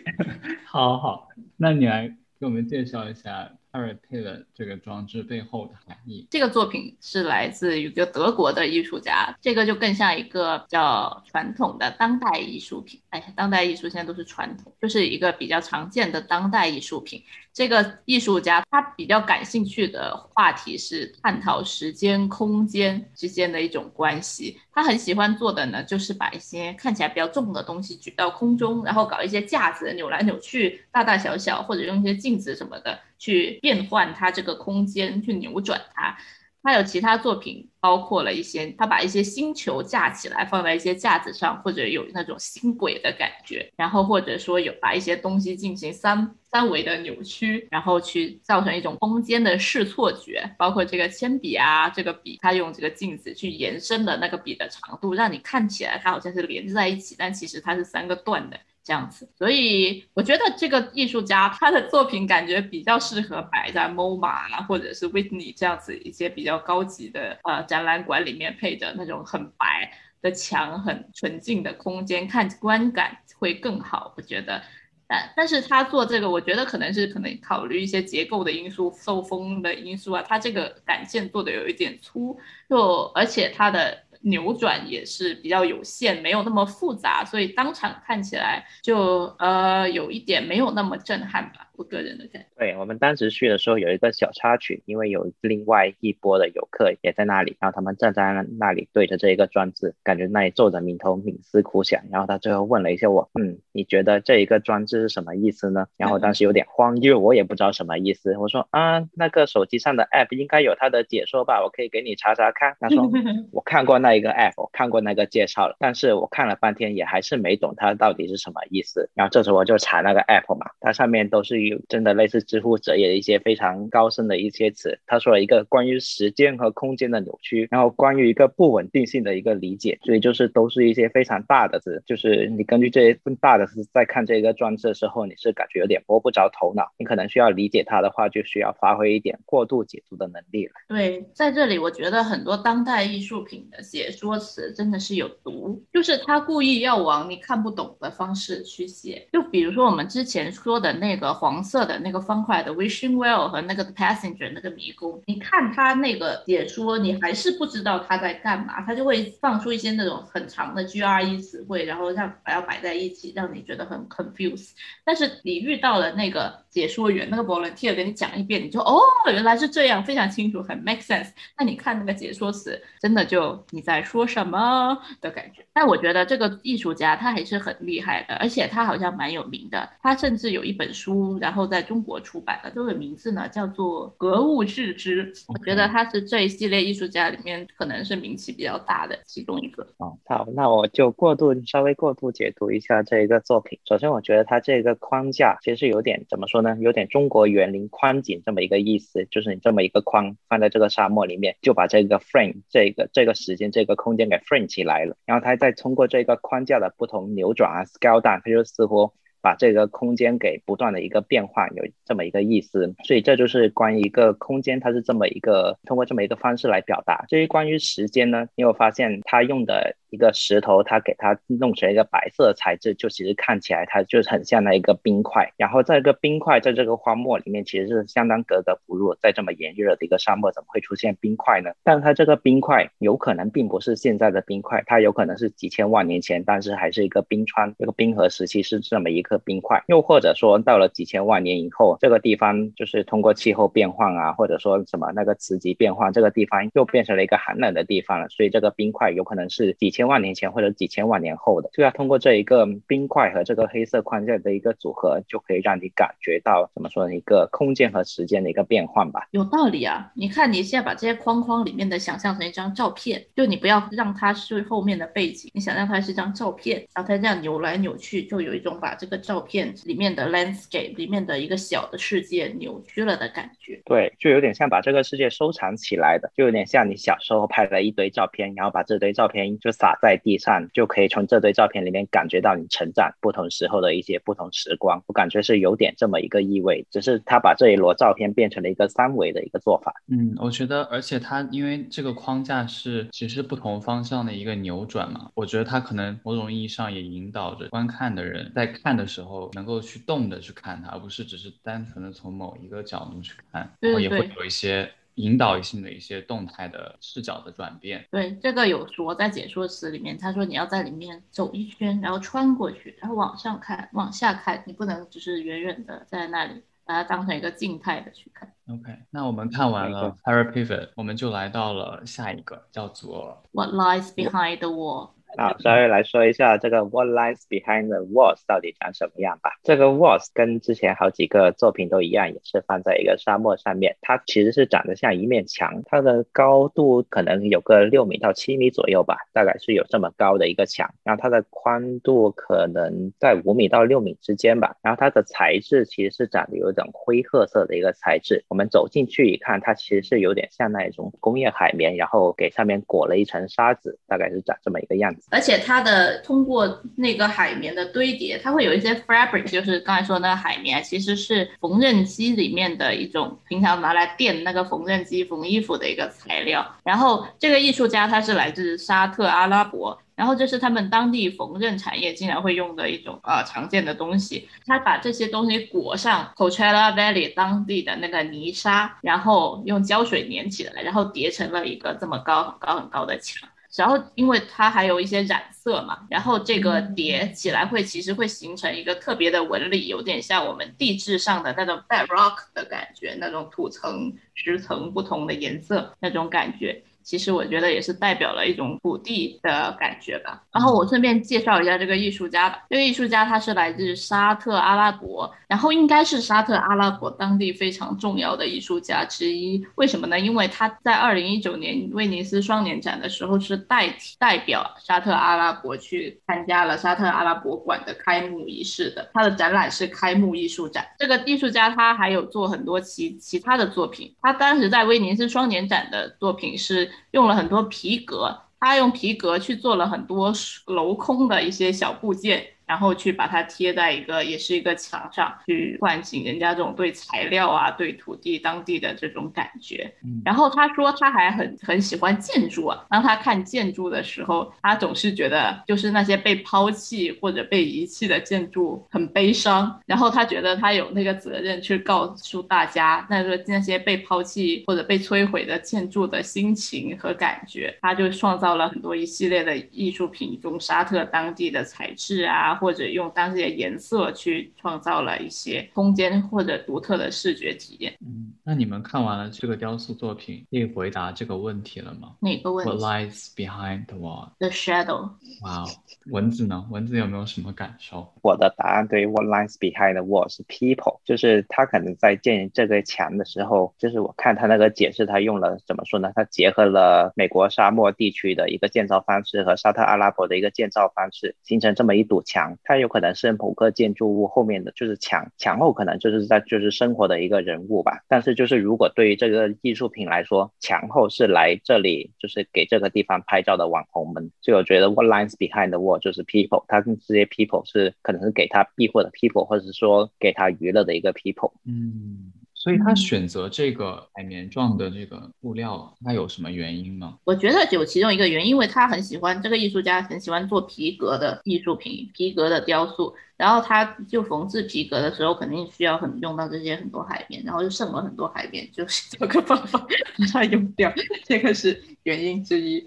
[LAUGHS] 好好，那你来给我们介绍一下。Pirate 配的这个装置背后的含义。这个作品是来自一个德国的艺术家，这个就更像一个比较传统的当代艺术品。哎，当代艺术现在都是传统，就是一个比较常见的当代艺术品。这个艺术家他比较感兴趣的话题是探讨时间、空间之间的一种关系。他很喜欢做的呢，就是把一些看起来比较重的东西举到空中，然后搞一些架子扭来扭去，大大小小，或者用一些镜子什么的去变换它这个空间，去扭转它。他有其他作品，包括了一些，他把一些星球架起来放在一些架子上，或者有那种星轨的感觉，然后或者说有把一些东西进行三三维的扭曲，然后去造成一种空间的视错觉，包括这个铅笔啊，这个笔，他用这个镜子去延伸的那个笔的长度，让你看起来它好像是连在一起，但其实它是三个段的。这样子，所以我觉得这个艺术家他的作品感觉比较适合摆在 MoMA 啊，或者是 Whitney 这样子一些比较高级的呃展览馆里面配的那种很白的墙、很纯净的空间，看观感会更好。我觉得，但但是他做这个，我觉得可能是可能考虑一些结构的因素、受风的因素啊，他这个杆线做的有一点粗，就而且他的。扭转也是比较有限，没有那么复杂，所以当场看起来就呃有一点没有那么震撼吧。我个人的感觉，对我们当时去的时候有一个小插曲，因为有另外一波的游客也在那里，然后他们站在那里对着这一个装置，感觉那里皱着眉头冥思苦想，然后他最后问了一下我，嗯，你觉得这一个装置是什么意思呢？然后当时有点慌，因为我也不知道什么意思。我说啊，那个手机上的 app 应该有它的解说吧，我可以给你查查看。他说 [LAUGHS] 我看过那一个 app，我看过那个介绍了，但是我看了半天也还是没懂它到底是什么意思。然后这时候我就查那个 app 嘛，它上面都是。真的类似知乎者也的一些非常高深的一些词，他说了一个关于时间和空间的扭曲，然后关于一个不稳定性的一个理解，所以就是都是一些非常大的字，就是你根据这些更大的字在看这个装置的时候，你是感觉有点摸不着头脑，你可能需要理解它的话，就需要发挥一点过度解读的能力了。对，在这里我觉得很多当代艺术品的写说词真的是有毒，就是他故意要往你看不懂的方式去写，就比如说我们之前说的那个黄。黄色的那个方块的 wishing well 和那个 passenger 那个迷宫，你看他那个解说，你还是不知道他在干嘛，他就会放出一些那种很长的 GRE 词汇，然后让把要摆在一起，让你觉得很 confuse。但是你遇到了那个解说员，那个 volunteer 给你讲一遍，你就哦，原来是这样，非常清楚，很 make sense。那你看那个解说词，真的就你在说什么的感觉。但我觉得这个艺术家他还是很厉害的，而且他好像蛮有名的，他甚至有一本书，然后。在中国出版的这个名字呢，叫做格物致知。我觉得他是这一系列艺术家里面可能是名气比较大的其中一个。哦，好，那我就过度稍微过度解读一下这一个作品。首先，我觉得它这个框架其实有点怎么说呢？有点中国园林框景这么一个意思，就是你这么一个框放在这个沙漠里面，就把这个 frame 这个这个时间这个空间给 frame 起来了。然后他再通过这个框架的不同扭转啊，scale down，它就似乎。把这个空间给不断的一个变化，有这么一个意思，所以这就是关于一个空间，它是这么一个通过这么一个方式来表达。至于关于时间呢，你有发现它用的？一个石头，它给它弄成一个白色的材质，就其实看起来它就是很像那一个冰块。然后这个冰块在这个荒漠里面其实是相当格格不入，在这么炎热的一个沙漠，怎么会出现冰块呢？但它这个冰块有可能并不是现在的冰块，它有可能是几千万年前，但是还是一个冰川，一个冰河时期是这么一个颗冰块。又或者说到了几千万年以后，这个地方就是通过气候变换啊，或者说什么那个磁极变换，这个地方又变成了一个寒冷的地方了，所以这个冰块有可能是几千。万年前或者几千万年后的，就要通过这一个冰块和这个黑色框架的一个组合，就可以让你感觉到怎么说？一个空间和时间的一个变换吧。有道理啊！你看，你现在把这些框框里面的想象成一张照片，就你不要让它是后面的背景，你想让它是一张照片，然后它这样扭来扭去，就有一种把这个照片里面的 landscape 里面的一个小的世界扭曲了的感觉。对，就有点像把这个世界收藏起来的，就有点像你小时候拍了一堆照片，然后把这堆照片就撒在地上，就可以从这堆照片里面感觉到你成长不同时候的一些不同时光。我感觉是有点这么一个意味，只是他把这一摞照片变成了一个三维的一个做法。嗯，我觉得，而且他因为这个框架是其实不同方向的一个扭转嘛，我觉得他可能某种意义上也引导着观看的人在看的时候能够去动的去看它，而不是只是单纯的从某一个角度去看，然后也会有一些。引导性的一些动态的视角的转变，对这个有说在解说词里面，他说你要在里面走一圈，然后穿过去，然后往上看，往下看，你不能只是远远的在那里把它当成一个静态的去看。OK，那我们看完了 Parapivot，我们就来到了下一个，叫做 What lies behind the wall。[LAUGHS] 啊，稍微来说一下这个 What lies behind the walls 到底长什么样吧。这个 walls 跟之前好几个作品都一样，也是放在一个沙漠上面。它其实是长得像一面墙，它的高度可能有个六米到七米左右吧，大概是有这么高的一个墙。然后它的宽度可能在五米到六米之间吧。然后它的材质其实是长得有一种灰褐色的一个材质。我们走进去一看，它其实是有点像那种工业海绵，然后给上面裹了一层沙子，大概是长这么一个样子。而且它的通过那个海绵的堆叠，它会有一些 fabric，就是刚才说那个海绵，其实是缝纫机里面的一种平常拿来垫那个缝纫机缝衣服的一个材料。然后这个艺术家他是来自沙特阿拉伯，然后这是他们当地缝纫产业经常会用的一种呃常见的东西。他把这些东西裹上 Coachella Valley 当地的那个泥沙，然后用胶水粘起来，然后叠成了一个这么高很高很高的墙。然后，因为它还有一些染色嘛，然后这个叠起来会其实会形成一个特别的纹理，有点像我们地质上的那种 bedrock 的感觉，那种土层、石层不同的颜色那种感觉。其实我觉得也是代表了一种土地的感觉吧。然后我顺便介绍一下这个艺术家吧。这个艺术家他是来自沙特阿拉伯，然后应该是沙特阿拉伯当地非常重要的艺术家之一。为什么呢？因为他在二零一九年威尼斯双年展的时候是代替代表沙特阿拉伯去参加了沙特阿拉伯馆的开幕仪式的。他的展览是开幕艺术展。这个艺术家他还有做很多其其他的作品。他当时在威尼斯双年展的作品是。用了很多皮革，他用皮革去做了很多镂空的一些小部件。然后去把它贴在一个，也是一个墙上，去唤醒人家这种对材料啊、对土地当地的这种感觉。然后他说他还很很喜欢建筑啊，当他看建筑的时候，他总是觉得就是那些被抛弃或者被遗弃的建筑很悲伤。然后他觉得他有那个责任去告诉大家，那个那些被抛弃或者被摧毁的建筑的心情和感觉。他就创造了很多一系列的艺术品，用沙特当地的材质啊。或者用当地的颜色去创造了一些空间或者独特的视觉体验。嗯，那你们看完了这个雕塑作品，可以回答这个问题了吗？哪个问题？What lies behind the wall? The shadow. 哇哦，蚊子呢？蚊子有没有什么感受？我的答案对于 What lies behind the wall 是 people，就是他可能在建这个墙的时候，就是我看他那个解释，他用了怎么说呢？他结合了美国沙漠地区的一个建造方式和沙特阿拉伯的一个建造方式，形成这么一堵墙。它有可能是某个建筑物后面的就是墙，墙后可能就是在就是生活的一个人物吧。但是就是如果对于这个艺术品来说，墙后是来这里就是给这个地方拍照的网红们，所以我觉得 what lines behind the wall 就是 people，他跟这些 people 是可能是给他庇护的 people，或者是说给他娱乐的一个 people。嗯。所以他选择这个海绵状的这个布料，他有什么原因吗？我觉得有其中一个原因，因为他很喜欢这个艺术家，很喜欢做皮革的艺术品，皮革的雕塑。然后他就缝制皮革的时候，肯定需要很用到这些很多海绵，然后就剩了很多海绵，就是 [LAUGHS] 这个方法把它用掉，这个是原因之一。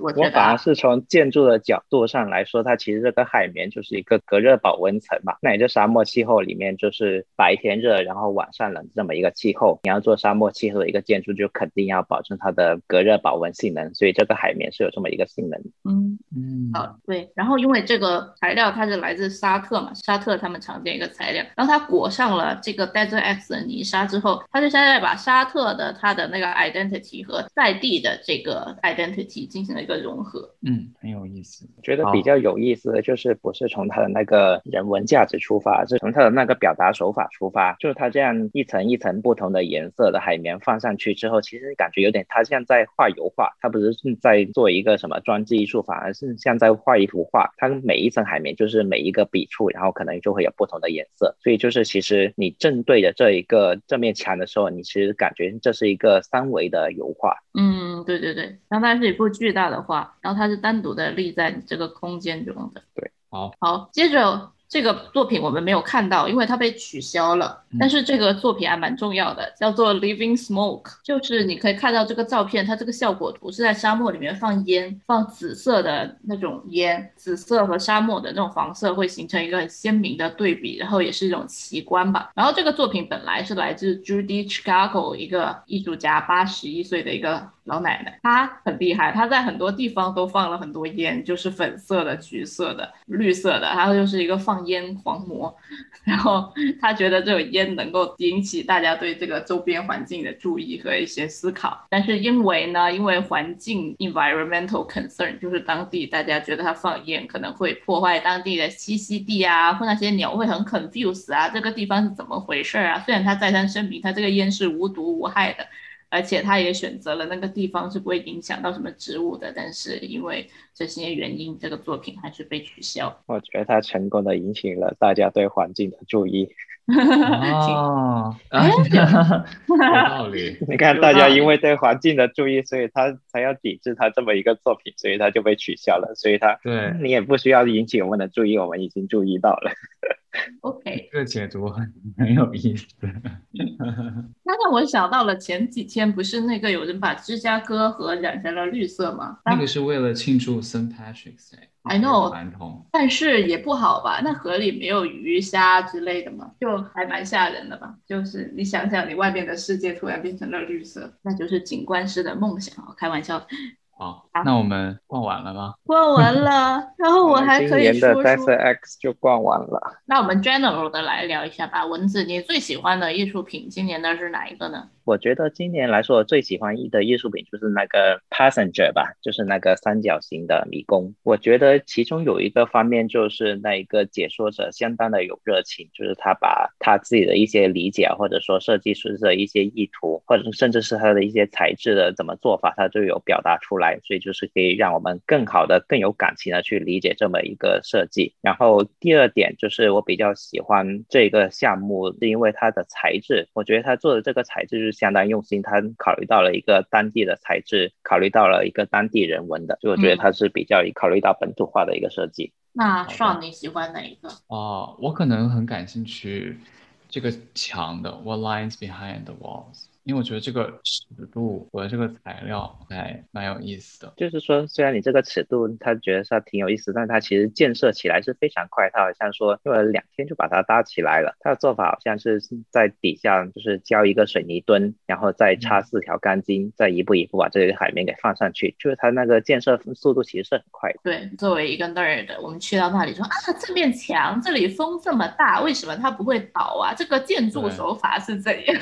我我反而是从建筑的角度上来说，它其实这个海绵就是一个隔热保温层嘛。那也就沙漠气候里面就是白天热，然后晚上冷这么一个气候。你要做沙漠气候的一个建筑，就肯定要保证它的隔热保温性能，所以这个海绵是有这么一个性能。嗯嗯。好，对，然后因为这个材料它是来自沙特嘛，沙特他们常见一个材料，然后它裹上了这个 Desert X 的泥沙之后，它就现在把沙特的它的那个 identity 和在地的这个 identity 进行了一个融合。嗯，很有意思。觉得比较有意思的就是不是从它的那个人文价值出发，是从它的那个表达手法出发，就是它这样一层一层不同的颜色的海绵放上去之后，其实感觉有点它像在画油画，它不是在做一个什么装置艺术，反而是像在画一幅画。它每一层海绵就是每一个笔触，然后可能就会有不同的颜色，所以就是其实你正对着这一个这面墙的时候，你其实感觉这是一个三维的油画。嗯，对对对，当它是一幅巨大的画，然后它是单独的立在你这个空间中的。对，好，好，接着。这个作品我们没有看到，因为它被取消了。但是这个作品还蛮重要的，叫做 Living Smoke，就是你可以看到这个照片，它这个效果图是在沙漠里面放烟，放紫色的那种烟，紫色和沙漠的那种黄色会形成一个很鲜明的对比，然后也是一种奇观吧。然后这个作品本来是来自 Judy Chicago 一个艺术家，八十一岁的一个。老奶奶，她很厉害，她在很多地方都放了很多烟，就是粉色的、橘色的、绿色的，她就是一个放烟狂魔。[LAUGHS] 然后他觉得这种烟能够引起大家对这个周边环境的注意和一些思考。但是因为呢，因为环境 environmental concern，就是当地大家觉得它放烟可能会破坏当地的栖息地啊，或那些鸟会很 confuse 啊，这个地方是怎么回事啊？虽然他再三声明，他这个烟是无毒无害的。而且他也选择了那个地方是不会影响到什么植物的，但是因为这些原因，这个作品还是被取消。我觉得他成功的引起了大家对环境的注意。[LAUGHS] 哦，[LAUGHS] [LAUGHS] 有道理。你看，大家因为对环境的注意，所以他才要抵制他这么一个作品，所以他就被取消了。所以他，对你也不需要引起我们的注意，我们已经注意到了。OK，这个解读很很有意思。那让我想到了前几天不是那个有人把芝加哥河染成了绿色吗？那个是为了庆祝 Saint Patrick's Day。I know，传统，但是也不好吧？那河里没有鱼虾之类的嘛，就还蛮吓人的吧？就是你想想，你外面的世界突然变成了绿色，那就是景观师的梦想啊！开玩笑。好，那我们逛完了吗？逛完了，然后我还可以说说。今年的 Desert X 就逛完了。那我们 general 的来聊一下吧。蚊子，你最喜欢的艺术品今年的是哪一个呢？我觉得今年来说，最喜欢的艺术品就是那个 Passenger 吧，就是那个三角形的迷宫。我觉得其中有一个方面就是那一个解说者相当的有热情，就是他把他自己的一些理解，或者说设计师的一些意图，或者甚至是他的一些材质的怎么做法，他都有表达出来，所以就是可以让我们更好的、更有感情的去理解这么一个设计。然后第二点就是我比较喜欢这个项目，是因为它的材质，我觉得他做的这个材质是是。相当用心，他考虑到了一个当地的材质，考虑到了一个当地人文的，所以我觉得他是比较考虑到本土化的一个设计。那上你喜欢哪一个？哦，我可能很感兴趣这个墙的 What lies behind the walls。因为我觉得这个尺度和这个材料还蛮有意思的。就是说，虽然你这个尺度他觉得它挺有意思，但它其实建设起来是非常快。它好像说用了两天就把它搭起来了。它的做法好像是在底下就是浇一个水泥墩，然后再插四条钢筋，再一步一步把这个海绵给放上去。就是它那个建设速度其实是很快的。对，作为一个 nerd，我们去到那里说啊，这面墙这里风这么大，为什么它不会倒啊？这个建筑手法是怎样？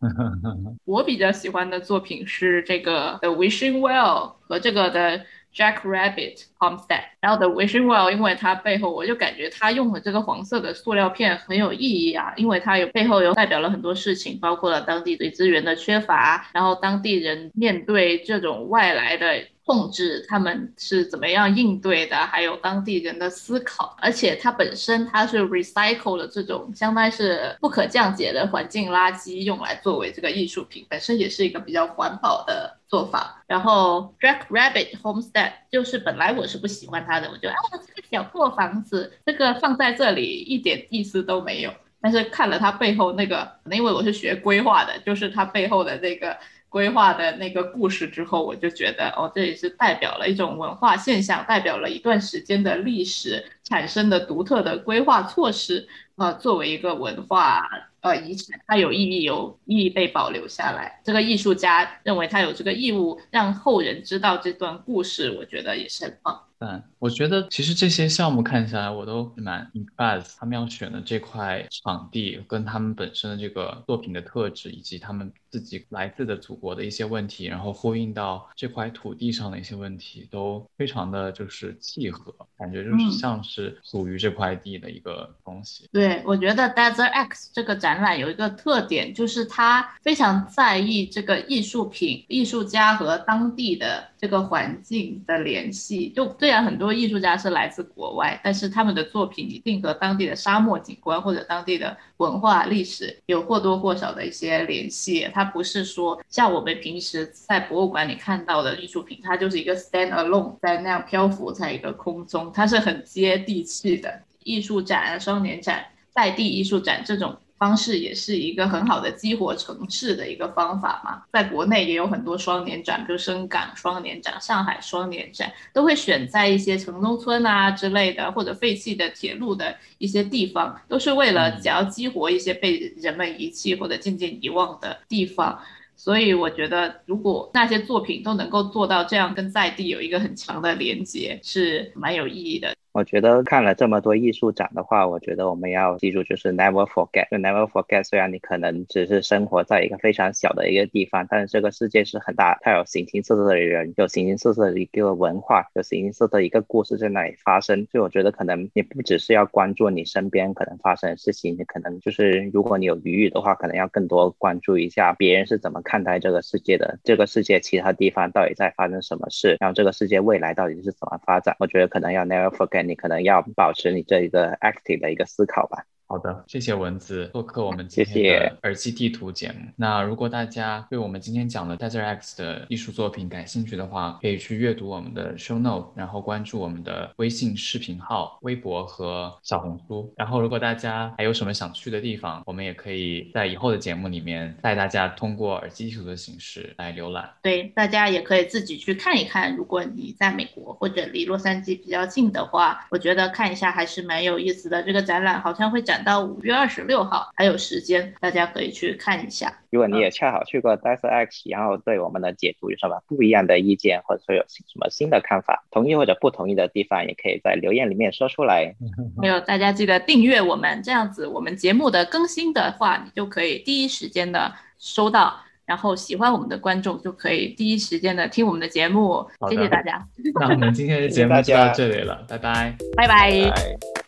[LAUGHS] 我比较喜欢的作品是这个 The Wishing Well 和这个的 Jack Rabbit Homestead。然后 The Wishing Well，因为它背后我就感觉它用了这个黄色的塑料片很有意义啊，因为它有背后有代表了很多事情，包括了当地对资源的缺乏，然后当地人面对这种外来的。控制他们是怎么样应对的，还有当地人的思考，而且它本身它是 recycle 的这种，相当于是不可降解的环境垃圾，用来作为这个艺术品，本身也是一个比较环保的做法。然后 Jack Rabbit Homestead 就是本来我是不喜欢它的，我觉得啊这个小破房子，这个放在这里一点意思都没有。但是看了它背后那个，可能因为我是学规划的，就是它背后的那个。规划的那个故事之后，我就觉得哦，这也是代表了一种文化现象，代表了一段时间的历史产生的独特的规划措施。呃，作为一个文化呃遗产，它有意义，有意义被保留下来。这个艺术家认为他有这个义务让后人知道这段故事，我觉得也是很棒。赞。我觉得其实这些项目看下来，我都蛮 impressed。他们要选的这块场地，跟他们本身的这个作品的特质，以及他们自己来自的祖国的一些问题，然后呼应到这块土地上的一些问题，都非常的就是契合，感觉就是像是属于这块地的一个东西。对，我觉得 Desert X 这个展览有一个特点，就是它非常在意这个艺术品、艺术家和当地的这个环境的联系。就虽然很多艺术家是来自国外，但是他们的作品一定和当地的沙漠景观或者当地的文化历史有或多或少的一些联系。它不是说像我们平时在博物馆里看到的艺术品，它就是一个 stand alone 在那样漂浮在一个空中，它是很接地气的艺术展啊，双年展、在地艺术展这种。方式也是一个很好的激活城市的一个方法嘛，在国内也有很多双年展，比如深港双年展、上海双年展，都会选在一些城中村啊之类的，或者废弃的铁路的一些地方，都是为了想要激活一些被人们遗弃或者渐渐遗忘的地方。所以我觉得，如果那些作品都能够做到这样，跟在地有一个很强的连接，是蛮有意义的。我觉得看了这么多艺术展的话，我觉得我们要记住，就是 never forget，就 never forget。虽然你可能只是生活在一个非常小的一个地方，但是这个世界是很大，它有形形色色的人，有形形色色的一个文化，有形形色色的一个故事在那里发生。所以我觉得可能你不只是要关注你身边可能发生的事情，你可能就是如果你有余裕的话，可能要更多关注一下别人是怎么看待这个世界的，这个世界其他地方到底在发生什么事，然后这个世界未来到底是怎么发展。我觉得可能要 never forget。你可能要保持你这一个 active 的一个思考吧。好的，谢谢文字做客我们今天的耳机地图节目。那如果大家对我们今天讲的 Desert X 的艺术作品感兴趣的话，可以去阅读我们的 show note，然后关注我们的微信视频号、微博和小红书。然后如果大家还有什么想去的地方，我们也可以在以后的节目里面带大家通过耳机地图的形式来浏览。对，大家也可以自己去看一看。如果你在美国或者离洛杉矶比较近的话，我觉得看一下还是蛮有意思的。这个展览好像会展。到五月二十六号还有时间，大家可以去看一下。如果你也恰好去过 Desert X，然后对我们的解读有什么不一样的意见，或者说有什么新的看法，同意或者不同意的地方，也可以在留言里面说出来。还有大家记得订阅我们，这样子我们节目的更新的话，你就可以第一时间的收到。然后喜欢我们的观众就可以第一时间的听我们的节目。谢谢大家。那我们今天的节目就到这里了，拜拜，拜拜。